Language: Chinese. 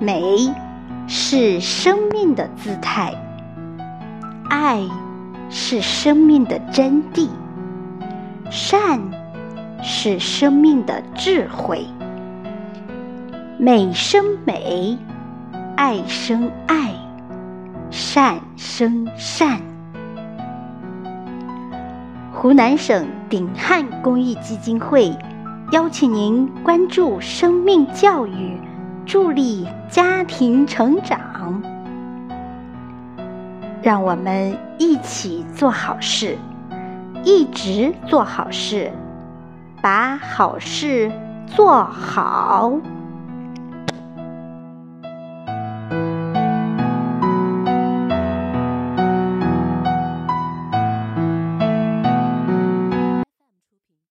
美是生命的姿态，爱是生命的真谛，善是生命的智慧。美生美，爱生爱，善生善。湖南省鼎汉公益基金会邀请您关注生命教育，助力家庭成长。让我们一起做好事，一直做好事，把好事做好。